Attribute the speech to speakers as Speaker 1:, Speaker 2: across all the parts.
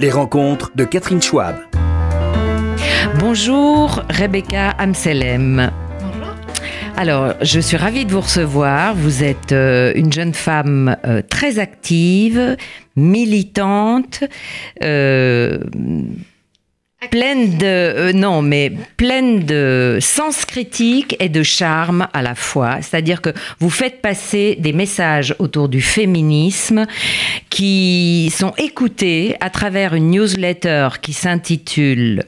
Speaker 1: Les rencontres de Catherine Schwab.
Speaker 2: Bonjour Rebecca Amselem.
Speaker 3: Bonjour.
Speaker 2: Alors, je suis ravie de vous recevoir. Vous êtes euh, une jeune femme euh, très active, militante, euh, pleine de euh, non, mais pleine de sens critique et de charme à la fois. C'est-à-dire que vous faites passer des messages autour du féminisme qui sont écoutés à travers une newsletter qui s'intitule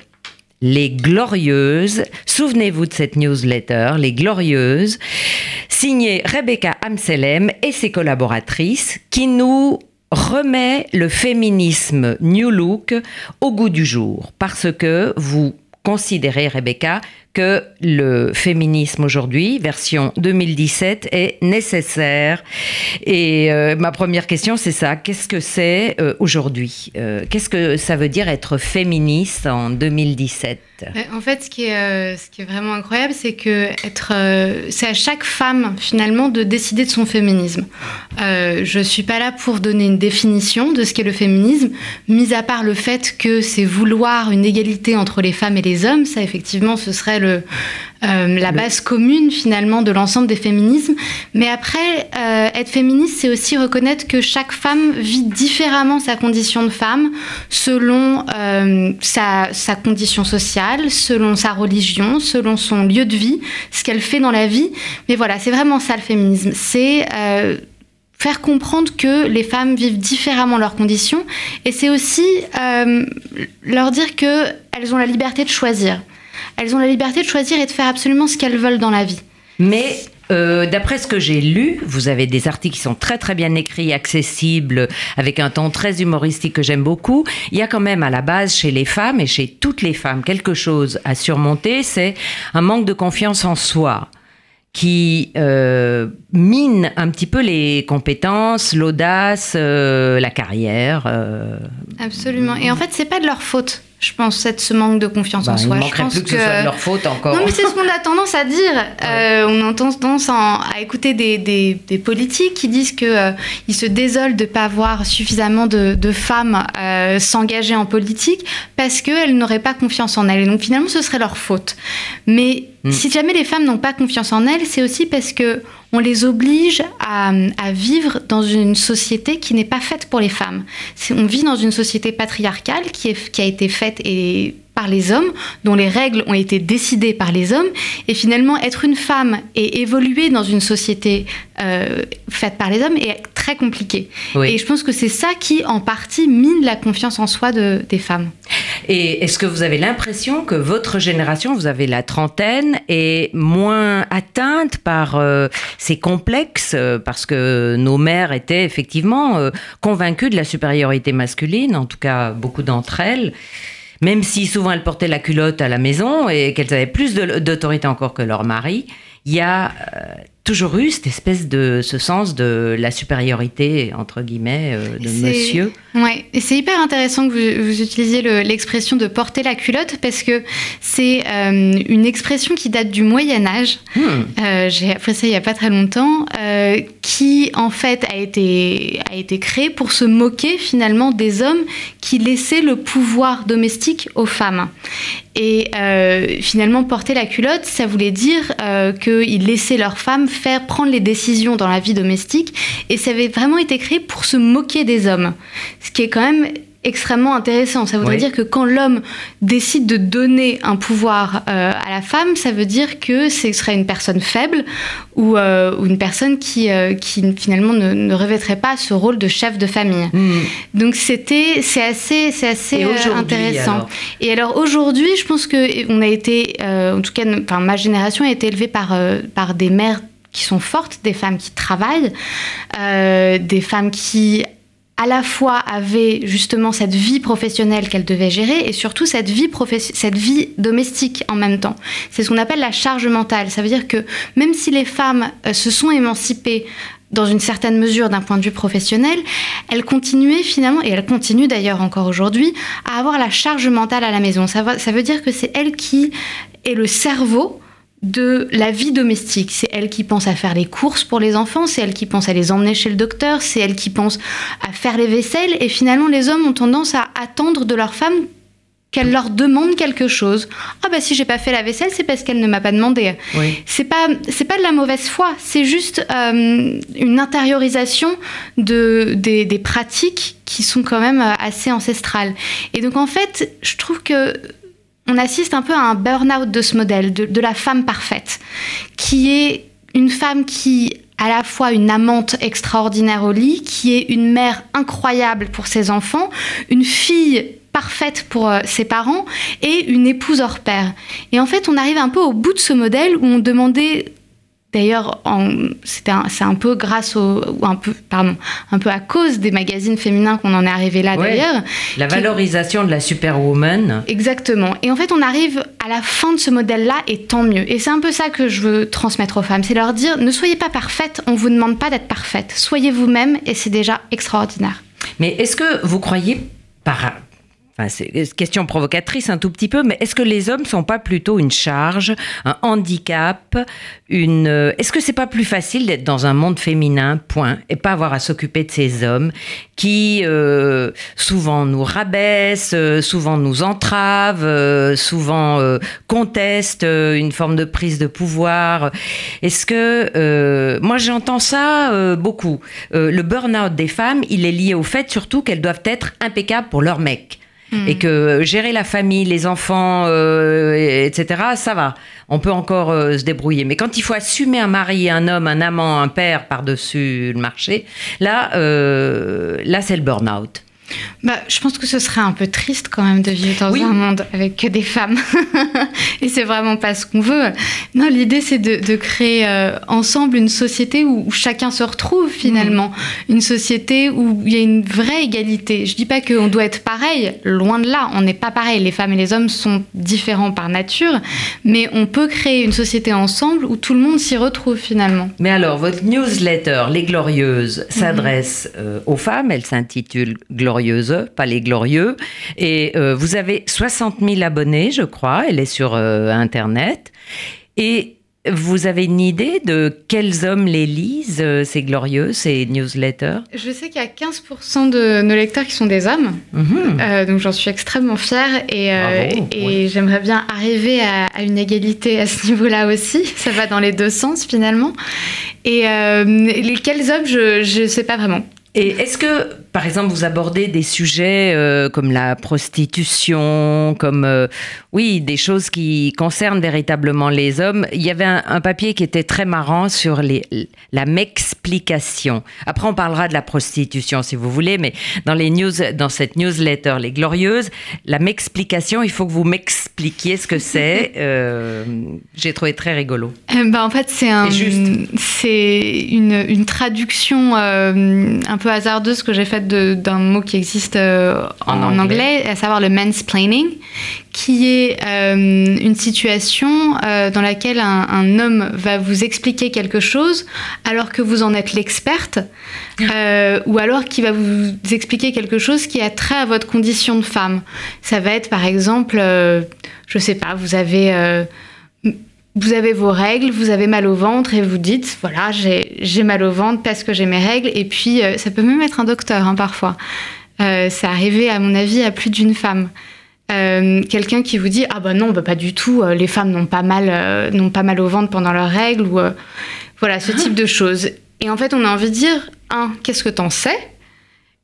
Speaker 2: les Glorieuses. Souvenez-vous de cette newsletter, Les Glorieuses, signée Rebecca Amselem et ses collaboratrices, qui nous remet le féminisme New Look au goût du jour. Parce que vous considérez, Rebecca, que le féminisme aujourd'hui, version 2017, est nécessaire. Et euh, ma première question, c'est ça. Qu'est-ce que c'est euh, aujourd'hui? Euh, Qu'est-ce que ça veut dire être féministe en 2017
Speaker 3: Ouais, En fait, ce qui est, vraiment incroyable, c'est que c'est à chaque femme finalement de décider de son féminisme. Je suis pas là pour donner une définition de ce qu'est le féminisme, mis à part le fait que c'est vouloir une égalité entre les femmes et les hommes. Ça, effectivement, ce serait le, euh, la base commune finalement de l'ensemble des féminismes. Mais après, euh, être féministe, c'est aussi reconnaître que chaque femme vit différemment sa condition de femme selon euh, sa, sa condition sociale, selon sa religion, selon son lieu de vie, ce qu'elle fait dans la vie. Mais voilà, c'est vraiment ça le féminisme. C'est faire comprendre que les femmes vivent différemment leurs conditions et c'est aussi euh, leur dire que elles ont la liberté de choisir. Elles ont la liberté de choisir et de faire absolument ce qu'elles veulent dans la vie.
Speaker 2: Mais euh, d'après ce que j'ai lu, vous avez des articles qui sont très très bien écrits, accessibles, avec un ton très humoristique que j'aime beaucoup. Il y a quand même à la base chez les femmes et chez toutes les femmes quelque chose à surmonter, c'est un manque de confiance en soi qui euh, mine un petit peu les compétences, l'audace, euh, la carrière.
Speaker 3: Absolument. Et en fait, c'est pas de leur faute, je pense, cette, ce manque de confiance
Speaker 2: Bah,
Speaker 3: en
Speaker 2: il
Speaker 3: soi. je pense
Speaker 2: plus que, ce soit de leur faute encore.
Speaker 3: Non, mais c'est ce qu'on a tendance à dire. Euh, on a tendance à, à écouter des, des- des politiques qui disent que euh, ils se désolent de ne pas voir suffisamment de, de femmes euh, s'engager en politique parce qu'elles n'auraient pas confiance en elles. Et donc finalement, ce serait leur faute. Mais
Speaker 2: Mm.
Speaker 3: si jamais les femmes n'ont pas confiance en elles, c'est aussi parce que on les oblige à, vivre dans une société qui n'est pas faite pour les femmes. On vit dans une société patriarcale qui a été faite et par les hommes, dont les règles ont été décidées par les hommes. Et finalement, être une femme et évoluer dans une société euh, faite par les hommes est très compliqué.
Speaker 2: Oui.
Speaker 3: Et je pense que c'est ça qui, en partie, mine la confiance en soi de- des femmes.
Speaker 2: Et est-ce que vous avez l'impression que votre génération, vous avez la trentaine, est moins atteinte par euh, ces complexes euh, Parce que nos mères étaient effectivement euh, convaincues de la supériorité masculine, en tout cas beaucoup d'entre elles. Même si souvent elles portaient la culotte à la maison et qu'elles avaient plus d'autorité encore que leur mari, il y a euh, toujours eu cette espèce de ce sens de la supériorité entre guillemets euh, de monsieur.
Speaker 3: Ouais, et c'est hyper intéressant que vous, vous utilisiez le- l'expression de porter la culotte parce que c'est euh, une expression qui date du Moyen Âge.
Speaker 2: Hmm.
Speaker 3: Euh, J'ai appris ça il y a pas très longtemps, qui en fait a été a été créée pour se moquer finalement des hommes qui laissaient le pouvoir domestique aux femmes. Et euh, finalement, porter la culotte, ça voulait dire euh, qu'ils laissaient leurs femmes faire prendre les décisions dans la vie domestique. Et ça avait vraiment été créé pour se moquer des hommes. Ce qui est quand même extrêmement intéressant. Ça voudrait
Speaker 2: Oui.
Speaker 3: dire que quand l'homme décide de donner un pouvoir euh, à la femme, ça veut dire que ce serait une personne faible ou, euh, ou une personne qui, euh, qui finalement ne, ne revêtrait pas ce rôle de chef de famille.
Speaker 2: Hmm.
Speaker 3: Donc c'était, c'est assez, c'est assez
Speaker 2: Et
Speaker 3: intéressant.
Speaker 2: alors?
Speaker 3: Et alors aujourd'hui, je pense que on a été, en tout cas, enfin ma génération a été élevée par par des mères qui sont fortes, des femmes qui travaillent, des femmes qui à la fois avaient justement cette vie professionnelle qu'elles devaient gérer et surtout cette vie, cette vie domestique en même temps. C'est ce qu'on appelle la charge mentale. Ça veut dire que même si les femmes euh, se sont émancipées dans une certaine mesure d'un point de vue professionnel, elles continuaient finalement, et elles continuent d'ailleurs encore aujourd'hui, à avoir la charge mentale à la maison. Ça, ça veut dire que c'est elle qui est le cerveau de la vie domestique. C'est elle qui pense à faire les courses pour les enfants, c'est elle qui pense à les emmener chez le docteur, c'est elle qui pense à faire les vaisselles. Et finalement, les hommes ont tendance à attendre de leur femme qu'elle leur demande quelque chose. Ah bah si j'ai pas fait la vaisselle, c'est parce qu'elle ne m'a pas demandé.
Speaker 2: Oui.
Speaker 3: C'est pas c'est pas de la mauvaise foi, c'est juste euh, une intériorisation de des, des pratiques qui sont quand même euh, assez ancestrales. Et donc en fait, je trouve que on assiste un peu à un burn-out de ce modèle, de, la femme parfaite, qui est une femme qui à la fois une amante extraordinaire au lit, qui est une mère incroyable pour ses enfants, une fille parfaite pour euh, ses parents et une épouse hors pair. Et en fait, on arrive un peu au bout de ce modèle où on demandait D'ailleurs, un- c'est un peu grâce au, ou un peu, pardon, un peu à cause des magazines féminins qu'on en est arrivé là
Speaker 2: Ouais.
Speaker 3: d'ailleurs.
Speaker 2: La
Speaker 3: Qui-
Speaker 2: valorisation de la superwoman.
Speaker 3: Exactement. Et en fait, on arrive à la fin de ce modèle-là, et tant mieux. Et c'est un peu ça que je veux transmettre aux femmes, c'est leur dire ne soyez pas parfaite, on vous demande pas d'être parfaite. Soyez vous-même, et c'est déjà extraordinaire.
Speaker 2: Mais est-ce que vous croyez par C'est une question provocatrice un tout petit peu, mais est-ce que les hommes sont pas plutôt une charge, un handicap, une euh, Est-ce que c'est pas plus facile d'être dans un monde féminin, point, et pas avoir à s'occuper de ces hommes qui euh, souvent nous rabaissent, euh, souvent nous entravent, souvent euh, contestent une forme de prise de pouvoir? Est-ce que moi j'entends ça beaucoup. Le burn-out des femmes, il est lié au fait surtout qu'elles doivent être impeccables pour leur mec. Et que gérer la famille, les enfants, euh, et- etc., ça va. On peut encore euh, se débrouiller. Mais quand il faut assumer un mari, un homme, un amant, un père par-dessus le marché, là, euh, là c'est le burn-out.
Speaker 3: Bah, je pense que ce serait un peu triste quand même de vivre dans
Speaker 2: Oui.
Speaker 3: un monde avec que des femmes. et c'est vraiment pas ce qu'on veut. Non, l'idée c'est de, de créer euh, ensemble une société où, où chacun se retrouve finalement. Une société où il y a une vraie égalité. Je dis pas qu'on doit être pareil, loin de là. On n'est pas pareil. Les femmes et les hommes sont différents par nature. Mais on peut créer une société ensemble où tout le monde s'y retrouve finalement.
Speaker 2: Mais alors, votre newsletter, Les Glorieuses, s'adresse euh, aux femmes. Elle s'intitule Glorieuses, pas Les Glorieux. Et euh, vous avez 60 000 abonnés, je crois. Elle est sur euh, Internet. Et vous avez une idée de quels hommes les lisent, euh, ces Glorieuses, ces newsletters?
Speaker 3: Je sais qu'il y a 15% de nos lecteurs qui sont des hommes.
Speaker 2: Mhm.
Speaker 3: Euh, donc j'en suis extrêmement fière et, euh,
Speaker 2: Bravo,
Speaker 3: et j'aimerais bien arriver à, à une égalité à ce niveau-là aussi. Ça va dans les deux sens finalement. Et les quels hommes, je ne sais pas vraiment.
Speaker 2: Et est-ce que, par exemple, vous abordez des sujets euh, comme la prostitution, comme, euh, oui, des choses qui concernent véritablement les hommes Il y avait un, un papier qui était très marrant sur les, la m'explication. Après, on parlera de la prostitution, si vous voulez, mais dans, les news, dans cette newsletter, Les Glorieuses, la m'explication, il faut que vous m'expliquiez ce que c'est. Euh, J'ai trouvé très rigolo.
Speaker 3: Bah, en fait, c'est un, une, une traduction un peu hasardeuse que j'ai faite d'un mot qui existe euh, en,
Speaker 2: anglais.
Speaker 3: anglais, à savoir le mansplaining, qui est euh, une situation euh, dans laquelle un, un homme va vous expliquer quelque chose alors que vous en êtes l'experte, euh, ou alors qui va vous expliquer quelque chose qui a trait à votre condition de femme. Ça va être par exemple, je sais pas, vous avez vous avez vos règles, vous avez mal au ventre et vous dites, voilà, j'ai mal au ventre parce que j'ai mes règles. Et puis, euh, ça peut même être un docteur hein, parfois. Euh, c'est arrivé, à mon avis, à plus d'une femme. Euh, Quelqu'un qui vous dit, ah bah non, bah pas du tout, euh, les femmes n'ont pas, mal, pas mal au ventre pendant leurs règles, ou voilà, ce type de choses. Et en fait, on a envie de dire, un, qu'est-ce que t'en sais?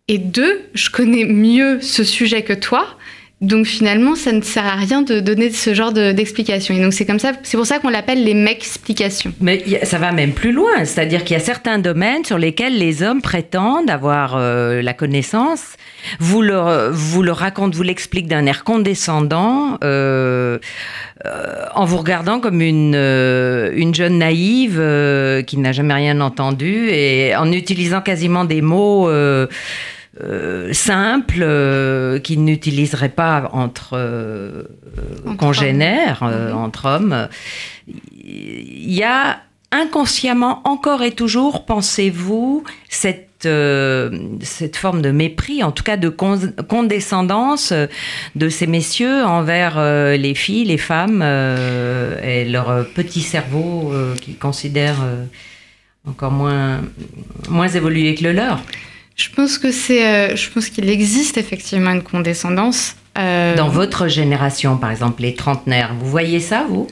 Speaker 3: Et deux, je connais mieux ce sujet que toi. Donc finalement, ça ne sert à rien de donner ce genre de- d'explications. Et donc c'est comme ça, c'est pour ça qu'on l'appelle les explications.
Speaker 2: Mais ça va même plus loin, c'est-à-dire qu'il y a certains domaines sur lesquels les hommes prétendent avoir euh, la connaissance. Vous le, vous le racontent, vous l'expliquent d'un air condescendant, euh, euh, en vous regardant comme une, euh, une jeune naïve qui n'a jamais rien entendu et en utilisant quasiment des mots. Euh, simples euh, qu'ils n'utiliseraient pas entre, euh,
Speaker 3: Entre
Speaker 2: congénères,
Speaker 3: hommes.
Speaker 2: euh, entre hommes. Il y a inconsciemment, encore et toujours, pensez-vous, cette cette forme de mépris, en tout cas de condescendance de ces messieurs envers les filles, les femmes et leur petit cerveau qu'ils considèrent encore moins, moins évolué que le leur.
Speaker 3: Je pense que c'est, je pense qu'il existe effectivement une condescendance.
Speaker 2: Dans votre génération, par exemple, les trentenaires, vous voyez ça, vous?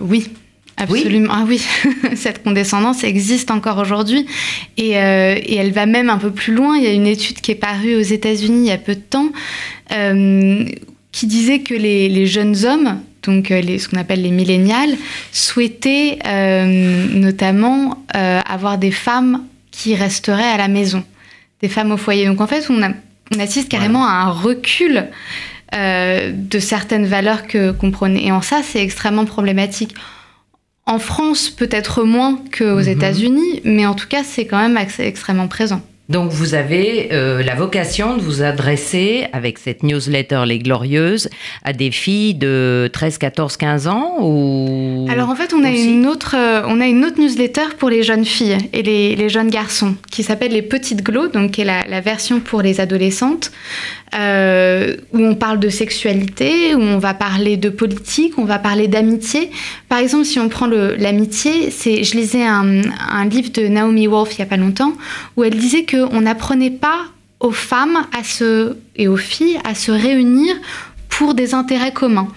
Speaker 3: Oui, Absolument. Ah oui, cette condescendance existe encore aujourd'hui et, euh, et, elle va même un peu plus loin. Il y a une étude qui est parue aux États-Unis il y a peu de temps euh, qui disait que les, les jeunes hommes, donc euh, les, ce qu'on appelle les millénials, souhaitaient notamment avoir des femmes qui resteraient à la maison, des femmes au foyer. Donc en fait, on, a, on assiste carrément à un recul de certaines valeurs que qu'on prenait. Et en ça, c'est extrêmement problématique. En France, peut-être moins qu'aux mhm. États-Unis, mais en tout cas, c'est quand même extrêmement présent.
Speaker 2: Donc vous avez euh, la vocation de vous adresser avec cette newsletter Les Glorieuses à des filles de 13, 14, 15 ans ou
Speaker 3: Alors en fait on a une autre euh, on a une autre newsletter pour les jeunes filles et les, jeunes garçons qui s'appelle Les Petites Glows donc qui est la, version pour les adolescentes euh, où on parle de sexualité où on va parler de politique on va parler d'amitié. Par exemple si on prend l'amitié c'est je lisais un, un livre de Naomi Wolf il y a pas longtemps où elle disait que on n'apprenait pas aux femmes à se, et aux filles à se réunir pour des intérêts communs.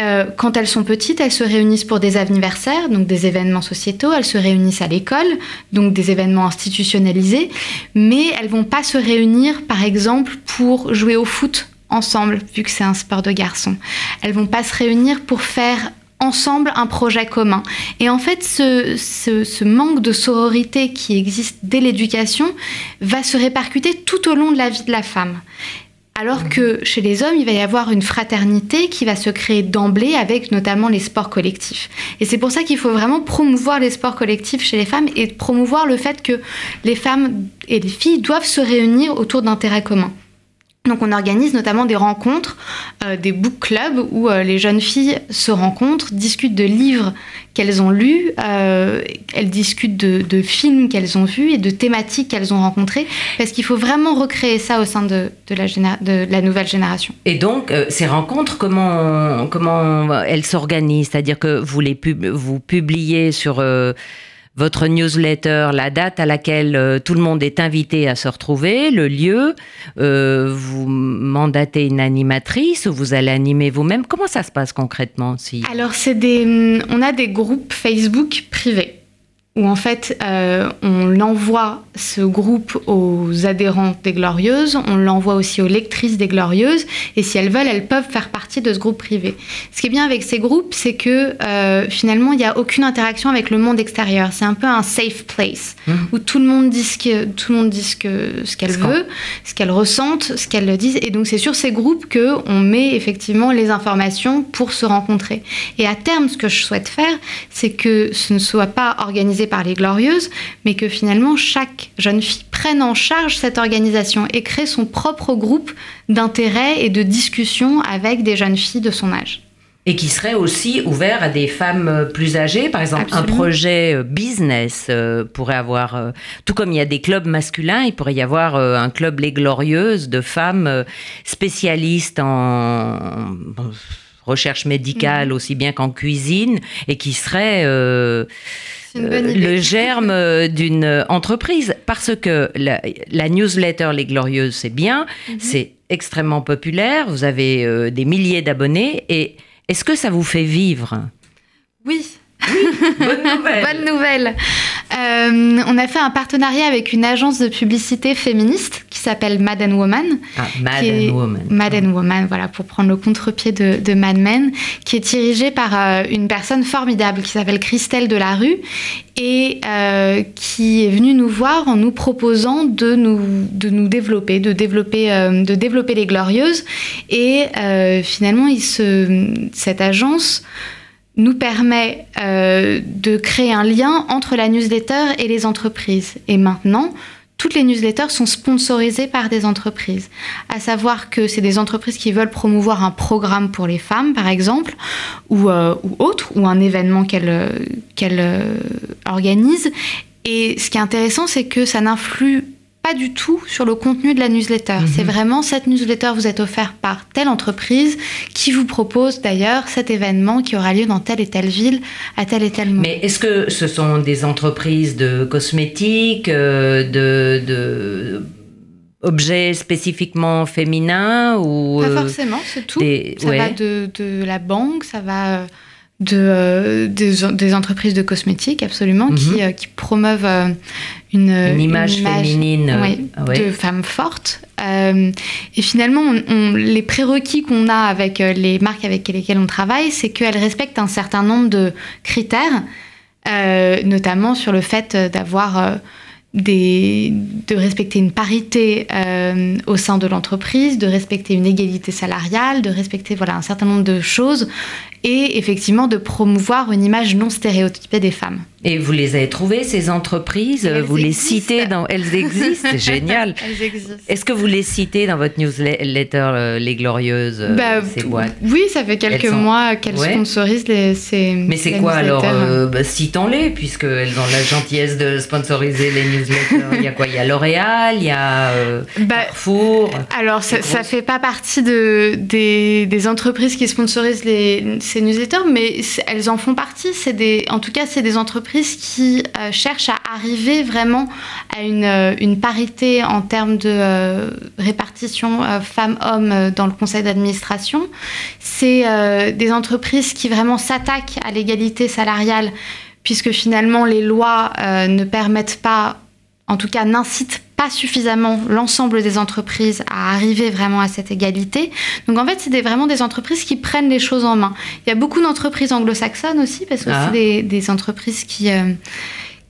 Speaker 3: Euh, quand elles sont petites, elles se réunissent pour des anniversaires, donc des événements sociétaux, elles se réunissent à l'école, donc des événements institutionnalisés, mais elles vont pas se réunir, par exemple, pour jouer au foot ensemble, vu que c'est un sport de garçons. Elles vont pas se réunir pour faire ensemble un projet commun. Et en fait, ce, manque de sororité qui existe dès l'éducation va se répercuter tout au long de la vie de la femme. Alors que chez les hommes, il va y avoir une fraternité qui va se créer d'emblée avec notamment les sports collectifs. Et c'est pour ça qu'il faut vraiment promouvoir les sports collectifs chez les femmes et promouvoir le fait que les femmes et les filles doivent se réunir autour d'intérêts communs. Donc on organise notamment des rencontres, euh, des book clubs où euh, les jeunes filles se rencontrent, discutent de livres qu'elles ont lus, euh, elles discutent de, films qu'elles ont vus et de thématiques qu'elles ont rencontrées, parce qu'il faut vraiment recréer ça au sein de, la, nouvelle génération.
Speaker 2: Et donc ces rencontres, comment, comment elles s'organisent? C'est-à-dire que vous les vous publiez sur votre newsletter, la date à laquelle euh, tout le monde est invité à se retrouver, le lieu, euh, vous mandatez une animatrice ou vous allez animer vous-même. Comment ça se passe concrètement si...
Speaker 3: Alors, c'est des, on a des groupes Facebook privés où en fait euh, on l'envoie ce groupe aux adhérents des Glorieuses, on l'envoie aussi aux lectrices des Glorieuses, et si elles veulent, elles peuvent faire partie de ce groupe privé. Ce qui est bien avec ces groupes, c'est que euh, finalement il n'y a aucune interaction avec le monde extérieur. C'est un peu un safe place mmh. où tout le monde dit ce que tout le monde dit ce que ce qu'elle veut, ce qu'elle ressente, ce qu'elle dit, et donc c'est sur ces groupes que on met effectivement les informations pour se rencontrer. Et à terme, ce que je souhaite faire, c'est que ce ne soit pas organisé par les Glorieuses, mais que finalement chaque jeune fille prenne en charge cette organisation et crée son propre groupe d'intérêt et de discussion avec des jeunes filles de son âge.
Speaker 2: Et qui serait aussi ouvert à des femmes euh, plus âgées. Par exemple, un projet euh, business euh, pourrait avoir, tout comme il y a des clubs masculins, il pourrait y avoir un club Les Glorieuses de femmes spécialistes en recherche médicale mhm. aussi bien qu'en cuisine et qui seraient euh, le germe euh, d'une entreprise. Parce que la, newsletter Les Glorieuses, c'est bien, mhm. c'est extrêmement populaire, vous avez euh, des milliers d'abonnés. Et est-ce que ça vous fait vivre?
Speaker 3: Oui. Bonne nouvelle. bonne nouvelle. on a fait un partenariat avec une agence de publicité féministe qui s'appelle Mad Woman.
Speaker 2: Ah, Mad Woman.
Speaker 3: Mad Woman, voilà, pour prendre le contre-pied de, de, Mad Men, qui est dirigée par euh, une personne formidable qui s'appelle Christelle Delarue et euh, qui est venue nous voir en nous proposant de nous, de nous développer, de développer, euh, de développer les Glorieuses. Et finalement, il se, cette agence nous permet de créer un lien entre la newsletter et les entreprises. Et maintenant, toutes les newsletters sont sponsorisées par des entreprises. À savoir que c'est des entreprises qui veulent promouvoir un programme pour les femmes, par exemple, ou, euh, ou autre, ou un événement qu'elles qu'elle, euh, organisent. Et ce qui est intéressant, c'est que ça n'influe pas du tout sur le contenu de la newsletter.
Speaker 2: Mhm.
Speaker 3: C'est vraiment cette newsletter vous êtes offert par telle entreprise qui vous propose d'ailleurs cet événement qui aura lieu dans telle et telle ville à tel et tel moment.
Speaker 2: Mais est-ce que ce sont des entreprises de cosmétiques, euh, de, de objets spécifiquement féminins ou
Speaker 3: Pas
Speaker 2: euh,
Speaker 3: forcément, c'est tout.
Speaker 2: des-
Speaker 3: Ça
Speaker 2: ouais.
Speaker 3: va de, de la banque, ça va euh, de, euh, des, des entreprises de cosmétiques, absolument,
Speaker 2: Mhm.
Speaker 3: qui, euh, qui promeuvent euh, une,
Speaker 2: une image féminine euh, ah ouais.
Speaker 3: de femmes fortes. Euh, et finalement, on- on- les prérequis qu'on a avec euh, les marques avec lesquelles on travaille, c'est qu'elles respectent un certain nombre de critères, euh, notamment sur le fait d'avoir euh, des, de respecter une parité au sein de l'entreprise, de respecter une égalité salariale, de respecter voilà, un certain nombre de choses et effectivement de promouvoir une image non stéréotypée des femmes.
Speaker 2: Et vous les avez trouvées, ces entreprises?
Speaker 3: Elles
Speaker 2: Vous les citez dans... Elles existent, c'est génial.
Speaker 3: Elles existent.
Speaker 2: Est-ce que vous les citez dans votre newsletter, euh, Les Glorieuses, euh,
Speaker 3: Bah,
Speaker 2: ces boîtes?
Speaker 3: Oui, ça fait quelques
Speaker 2: sont-
Speaker 3: mois qu'elles
Speaker 2: Ouais.
Speaker 3: sponsorisent les, ces.
Speaker 2: Mais c'est quoi alors euh, bah, Citons-les, puisqu'elles ont la gentillesse de sponsoriser les newsletters. Il y a quoi? Il y a L'Oréal, il y a euh,
Speaker 3: Bah,
Speaker 2: Carrefour.
Speaker 3: Alors, ça,
Speaker 2: grosses-
Speaker 3: fait pas partie de, des, des entreprises qui sponsorisent les, ces newsletters, mais elles en font partie. Des, en tout cas, c'est des entreprises qui euh, cherchent à arriver vraiment à une, euh, parité en termes de euh, répartition femmes-hommes dans le conseil d'administration. C'est des entreprises qui vraiment s'attaquent à l'égalité salariale, puisque finalement, les lois ne permettent pas en tout cas n'incitent pas suffisamment l'ensemble des entreprises à arriver vraiment à cette égalité. Donc en fait, c'est des- vraiment des entreprises qui prennent les choses en main. Il y a beaucoup d'entreprises anglo-saxonnes aussi, parce que
Speaker 2: Ah.
Speaker 3: c'est des, des entreprises qui... euh,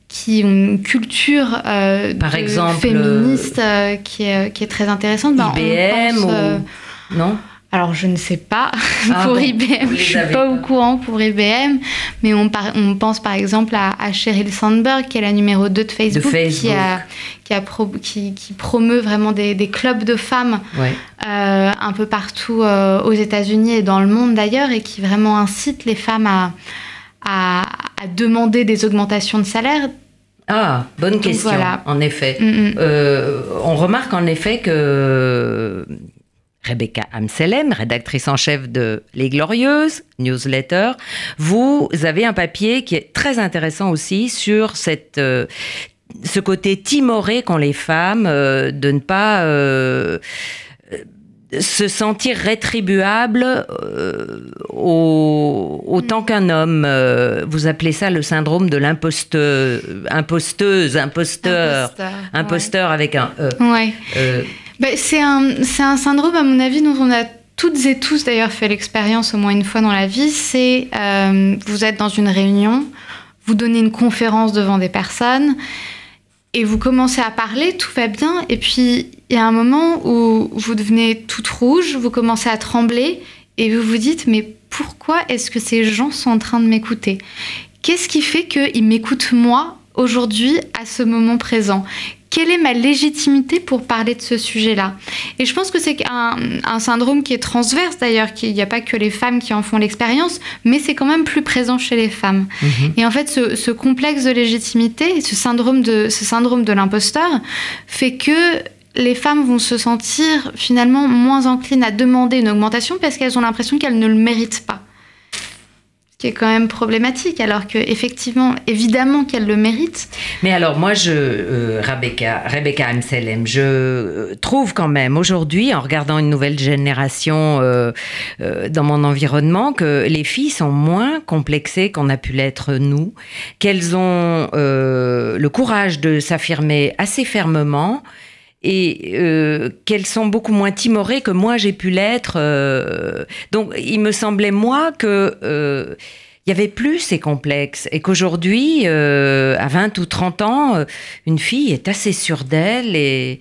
Speaker 3: qui ont une culture euh,
Speaker 2: Par exemple,
Speaker 3: féministe euh, qui, est, qui est très intéressante.
Speaker 2: IBM
Speaker 3: pense,
Speaker 2: ou... Non?
Speaker 3: Alors, je ne sais pas
Speaker 2: Ah
Speaker 3: pour
Speaker 2: bon,
Speaker 3: IBM, je suis pas,
Speaker 2: pas.
Speaker 3: au courant pour IBM, mais on, par- on pense par exemple à, à Sheryl Sandberg, qui est la numéro 2 de Facebook,
Speaker 2: Facebook.
Speaker 3: Qui, a, qui, a pro- qui, qui promeut vraiment des, des clubs de femmes
Speaker 2: Ouais.
Speaker 3: euh, un peu partout euh, aux États-Unis et dans le monde d'ailleurs, et qui vraiment incite les femmes à, à, à demander des augmentations de salaire.
Speaker 2: Ah, bonne question,
Speaker 3: voilà.
Speaker 2: en effet.
Speaker 3: Mm, mm.
Speaker 2: Euh, on remarque en effet que Rebecca Amselem, rédactrice en chef de Les Glorieuses, newsletter, vous avez un papier qui est très intéressant aussi sur cette, euh, ce côté timoré qu'ont les femmes euh, de ne pas euh, se sentir rétribuable euh, au- autant qu'un homme. Vous appelez ça le syndrome de l'imposteuse, imposteuse, imposteur,
Speaker 3: Imposteur,
Speaker 2: imposteur avec un E.
Speaker 3: Ouais. Bah, c'est un, c'est un syndrome, à mon avis, dont on a toutes et tous d'ailleurs fait l'expérience au moins une fois dans la vie. C'est euh, vous êtes dans une réunion, vous donnez une conférence devant des personnes et vous commencez à parler, tout va bien, et puis il y a un moment où vous devenez toute rouge, vous commencez à trembler et vous vous dites mais pourquoi est-ce que ces gens sont en train de m'écouter? Qu'est-ce qui fait qu'ils m'écoutent moi aujourd'hui à ce moment présent? Quelle est ma légitimité pour parler de ce sujet-là? Et je pense que c'est un, un syndrome qui est transverse d'ailleurs, qu'il n'y a pas que les femmes qui en font l'expérience, mais c'est quand même plus présent chez les femmes.
Speaker 2: mhm.
Speaker 3: Et en fait, ce, ce complexe de légitimité, ce syndrome de, ce syndrome de l'imposteur, fait que les femmes vont se sentir finalement moins enclines à demander une augmentation parce qu'elles ont l'impression qu'elles ne le méritent pas. Qui est quand même problématique, alors que effectivement, évidemment qu'elles le méritent.
Speaker 2: Mais alors moi, je, euh, Rebecca, Rebecca Amselem, je euh, trouve quand même aujourd'hui, en regardant une nouvelle génération euh, dans mon environnement, que les filles sont moins complexées qu'on a pu l'être nous, qu'elles ont le courage de s'affirmer assez fermement et euh, qu'elles sont beaucoup moins timorées que moi j'ai pu l'être. euh. donc il me semblait moi que euh, il y avait plus ces complexes et qu'aujourd'hui, euh, à 20 ou 30 ans, euh, une fille est assez sûre d'elle et,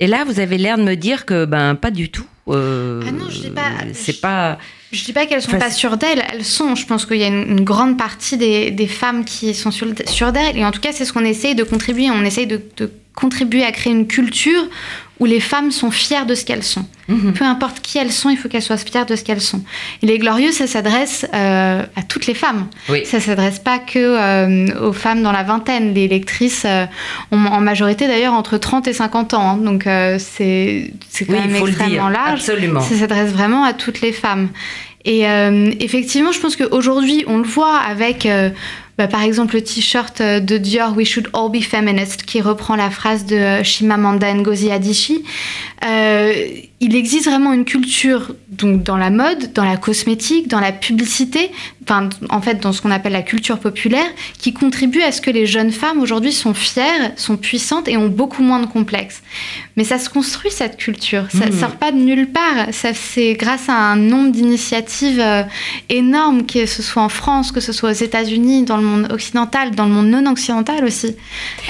Speaker 2: et là vous avez l'air de me dire que ben pas du tout. euh,
Speaker 3: Ah non, je dis pas-
Speaker 2: C'est
Speaker 3: je-
Speaker 2: pas.
Speaker 3: Je dis pas qu'elles sont
Speaker 2: Enfin,
Speaker 3: pas sûres d'elles, elles sont. Je pense qu'il y a une, une grande partie des, des femmes qui sont sûres sûres d'elles. Et en tout cas, c'est ce qu'on essaye de contribuer. On essaye de, de contribuer à créer une culture où les femmes sont fières de ce qu'elles sont.
Speaker 2: Mhm.
Speaker 3: Peu importe qui elles sont, il faut qu'elles soient fières de ce qu'elles sont. Et les Glorieuses, ça s'adresse euh, à toutes les femmes.
Speaker 2: Oui.
Speaker 3: Ça s'adresse pas que euh, aux femmes dans la vingtaine. Les lectrices euh, ont en majorité d'ailleurs entre 30 et 50 ans. hein. donc c'est c'est quand
Speaker 2: Oui,
Speaker 3: même extrêmement
Speaker 2: dire.
Speaker 3: large.
Speaker 2: Absolument.
Speaker 3: Ça s'adresse vraiment à toutes les femmes. Et effectivement, je pense qu'aujourd'hui, on le voit avec, bah, par exemple, le t-shirt euh, de Dior We Should All Be Feminist, qui reprend la phrase de Chimamanda Ngozi Adichie. Euh, il existe vraiment une culture donc dans la mode, dans la cosmétique, dans la publicité, enfin en fait dans ce qu'on appelle la culture populaire, qui contribue à ce que les jeunes femmes aujourd'hui sont fières, sont puissantes et ont beaucoup moins de complexes. Mais ça se construit cette culture, ça ne
Speaker 2: Mhm.
Speaker 3: sort pas de nulle part. Ça c'est grâce à un nombre d'initiatives euh, énormes, que ce soit en France, que ce soit aux États-Unis, dans le monde occidental, dans le monde non occidental aussi,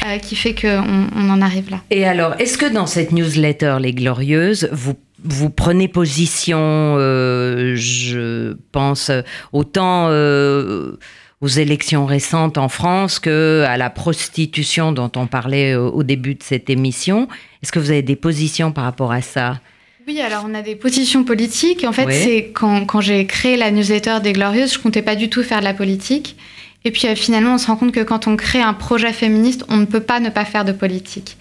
Speaker 3: euh, qui fait qu'on on en arrive là.
Speaker 2: Et alors, est-ce que dans cette newsletter Les Glorieuses, vous vous prenez position, euh, je pense, euh, autant euh, aux élections récentes en France que à la prostitution dont on parlait au début de cette émission. Est-ce que vous avez des positions par rapport à ça?
Speaker 3: Oui, alors on a des positions politiques. En fait,
Speaker 2: Oui.
Speaker 3: c'est quand, quand j'ai créé la newsletter des Glorieuses, je comptais pas du tout faire de la politique. Et puis euh, finalement, on se rend compte que quand on crée un projet féministe, on ne peut pas ne pas faire de politique.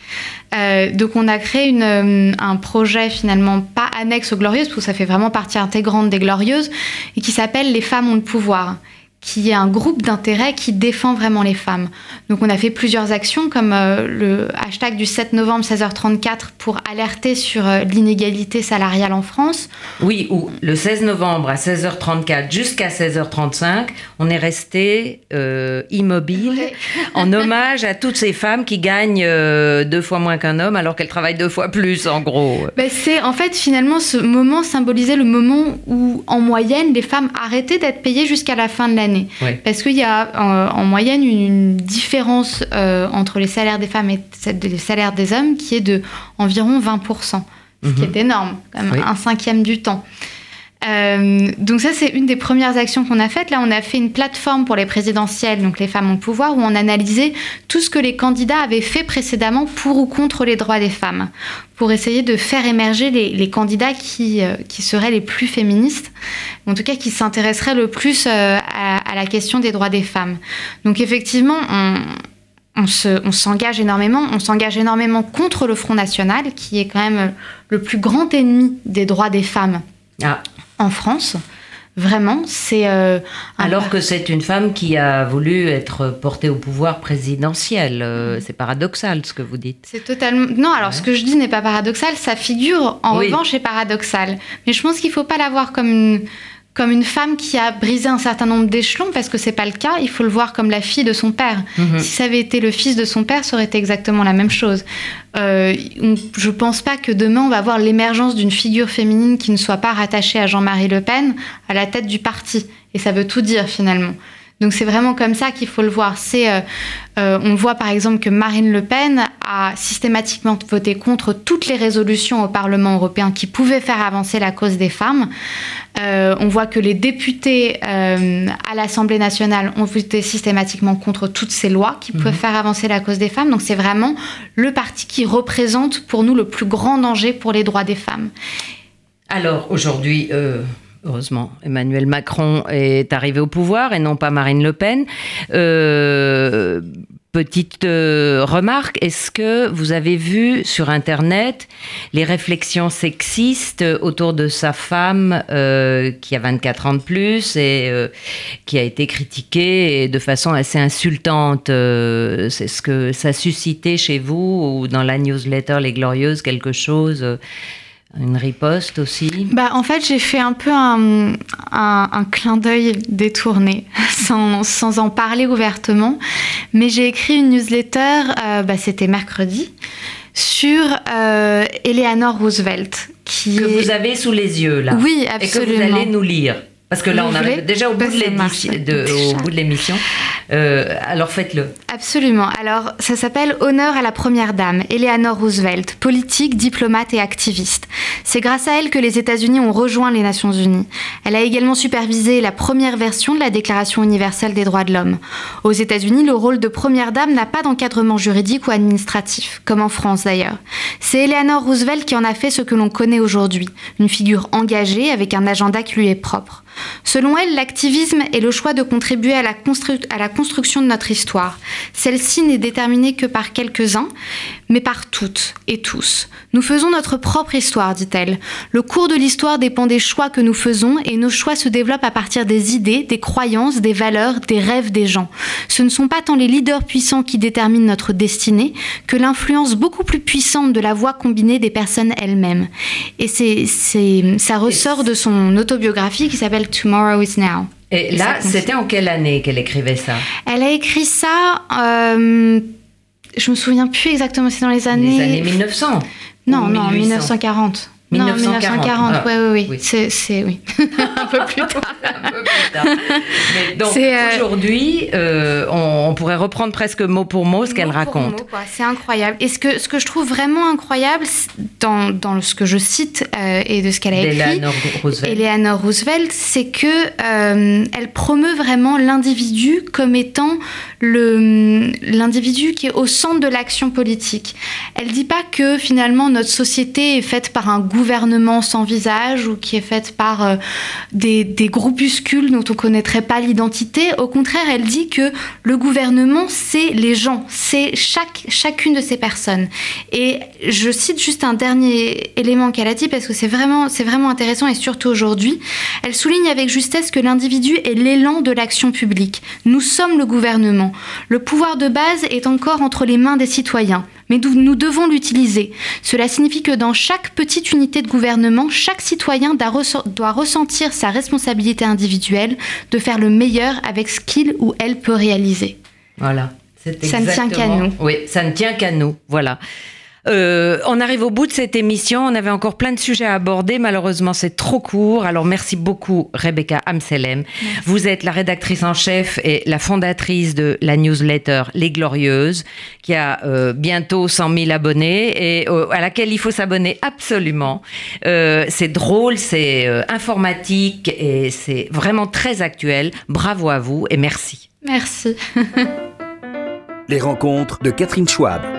Speaker 3: Euh, donc on a créé euh, un projet finalement pas annexe aux Glorieuses, parce ça fait vraiment partie intégrante des Glorieuses, et qui s'appelle Les femmes ont le pouvoir qui est un groupe d'intérêt qui défend vraiment les femmes. Donc on a fait plusieurs actions comme euh, le hashtag du 7 novembre 16h34 pour alerter sur euh, l'inégalité salariale en France.
Speaker 2: Oui, ou le 16 novembre à 16h34 jusqu'à 16h35, on est resté euh, immobile en hommage à toutes ces femmes qui gagnent deux fois moins qu'un homme alors qu'elles travaillent deux fois plus, en gros.
Speaker 3: Ben, c'est en fait finalement ce moment symbolisait le moment où en moyenne les femmes arrêtaient d'être payées jusqu'à la fin de l'année.
Speaker 2: Ouais.
Speaker 3: Parce qu'il y a en moyenne une différence euh, entre les salaires des femmes et les salaires des hommes qui est de environ 20%, ce qui
Speaker 2: Mhm.
Speaker 3: est énorme,
Speaker 2: Oui.
Speaker 3: un cinquième du temps. Euh, donc ça c'est une des premières actions qu'on a faites. Là on a fait une plateforme pour les présidentielles, donc les femmes ont le pouvoir, où on analysait tout ce que les candidats avaient fait précédemment pour ou contre les droits des femmes, pour essayer de faire émerger les, les candidats qui, euh, qui seraient les plus féministes, en tout cas qui s'intéresseraient le plus euh, à, à la question des droits des femmes. Donc effectivement on, on se- on s'engage énormément, on s'engage énormément contre le Front National, qui est quand même le plus grand ennemi des droits des femmes
Speaker 2: Ah,
Speaker 3: en France. Vraiment, c'est euh, un
Speaker 2: alors que c'est une femme qui a voulu être portée au pouvoir présidentiel. euh, C'est paradoxal ce que vous dites.
Speaker 3: C'est totalement. Non, alors ce que je dis n'est pas paradoxal, ça figure en
Speaker 2: Oui.
Speaker 3: revanche est paradoxal. Mais je pense qu'il faut pas la voir comme une, comme une femme qui a brisé un certain nombre d'échelons, parce que c'est pas le cas. Il faut le voir comme la fille de son père.
Speaker 2: Mhm.
Speaker 3: Si ça avait été le fils de son père, ça aurait été exactement la même chose. Euh, je pense pas que demain on va voir l'émergence d'une figure féminine qui ne soit pas rattachée à Jean-Marie Le Pen à la tête du parti. Et ça veut tout dire finalement. Donc c'est vraiment comme ça qu'il faut le voir. C'est, euh, euh, on voit par exemple que Marine Le Pen a systématiquement voté contre toutes les résolutions au Parlement européen qui pouvaient faire avancer la cause des femmes. Euh, on voit que les députés euh, à l'Assemblée nationale ont voté systématiquement contre toutes ces lois qui peuvent faire avancer la cause des femmes. Donc c'est vraiment le parti qui représente pour nous le plus grand danger pour les droits des femmes.
Speaker 2: Alors aujourd'hui, euh, heureusement, Emmanuel Macron est arrivé au pouvoir et non pas Marine Le Pen. Euh, petite euh, remarque, est-ce que vous avez vu sur Internet les réflexions sexistes autour de sa femme euh, qui a 24 ans de plus et euh, qui a été critiquée de façon assez insultante euh, C'est ce que ça suscitait chez vous ou dans la newsletter Les Glorieuses quelque chose euh, une riposte aussi
Speaker 3: Bah, en fait, j'ai fait un peu un, un- un clin d'œil détourné, sans, sans en parler ouvertement. Mais j'ai écrit une newsletter, euh, bah, c'était mercredi, sur euh, Eleanor Roosevelt. Qui
Speaker 2: que
Speaker 3: est...
Speaker 2: vous avez sous les yeux là
Speaker 3: Oui,
Speaker 2: et que
Speaker 3: absolument.
Speaker 2: vous allez nous lire. Parce que là,
Speaker 3: Vous
Speaker 2: on arrive déjà au bout de au bout de l'émission. Euh, alors faites-le.
Speaker 3: Absolument. Alors, ça s'appelle Honneur à la Première Dame, Eleanor Roosevelt, politique, diplomate et activiste. C'est grâce à elle que les États-Unis ont rejoint les Nations Unies. Elle a également supervisé la première version de la Déclaration universelle des droits de l'homme. Aux États-Unis, le rôle de première dame n'a pas d'encadrement juridique ou administratif, comme en France d'ailleurs. C'est Eleanor Roosevelt qui en a fait ce que l'on connaît aujourd'hui, une figure engagée avec un agenda qui lui est propre. Selon elle, l'activisme est le choix de contribuer à la, à la construction de notre histoire. Celle-ci n'est déterminée que par quelques-uns, mais par toutes et tous. Nous faisons notre propre histoire, dit-elle. Le cours de l'histoire dépend des choix que nous faisons et nos choix se développent à partir des idées, des croyances, des valeurs, des rêves des gens. Ce ne sont pas tant les leaders puissants qui déterminent notre destinée que l'influence beaucoup plus puissante de la voix combinée des personnes elles-mêmes. Et c'est, ça ressort de son autobiographie qui s'appelle Tomorrow is Now.
Speaker 2: Et, là, c'était en quelle année qu'elle écrivait ça
Speaker 3: Elle a écrit ça. Euh, je me souviens plus exactement, c'est dans les années.
Speaker 2: Les années 1900
Speaker 3: Non, non, 1940. 1940, non, 1940, oui, oui, oui. C'est, oui. un peu plus tard. un peu plus tard.
Speaker 2: Mais donc, euh, aujourd'hui, euh, on, pourrait reprendre presque mot pour mot ce qu'elle raconte.
Speaker 3: C'est incroyable. Et ce que, ce que je trouve vraiment incroyable dans, dans ce que je cite euh, et de ce qu'elle a écrit, Eleanor Roosevelt, c'est que elle promeut vraiment l'individu comme étant l'individu qui est au centre de l'action politique. Elle dit pas que finalement notre société est faite par un gouvernement sans visage ou qui est faite par euh, des, des, groupuscules dont on connaîtrait pas l'identité. Au contraire, elle dit que le gouvernement, c'est les gens, c'est chaque, chacune de ces personnes. Et je cite juste un dernier élément qu'elle a dit parce que c'est vraiment, c'est vraiment intéressant et surtout aujourd'hui. Elle souligne avec justesse que l'individu est l'élan de l'action publique. Nous sommes le gouvernement. Le pouvoir de base est encore entre les mains des citoyens mais nous devons l'utiliser. Cela signifie que dans chaque petite unité de gouvernement, chaque citoyen doit ressentir sa responsabilité individuelle de faire le meilleur avec ce qu'il ou elle peut réaliser.
Speaker 2: Voilà.
Speaker 3: Ça ne tient qu'à nous.
Speaker 2: Oui, ça ne tient qu'à nous. Voilà. Euh, on arrive au bout de cette émission. On avait encore plein de sujets à aborder. Malheureusement, c'est trop court. Alors, merci beaucoup, Rebecca Amselem. Vous êtes la rédactrice en chef et la fondatrice de la newsletter Les Glorieuses, qui a euh, bientôt 100 000 abonnés et euh, à laquelle il faut s'abonner absolument. c'est drôle, c'est informatique et c'est vraiment très actuel. Bravo à vous et merci.
Speaker 3: Merci.
Speaker 1: Les rencontres de Catherine Schwab.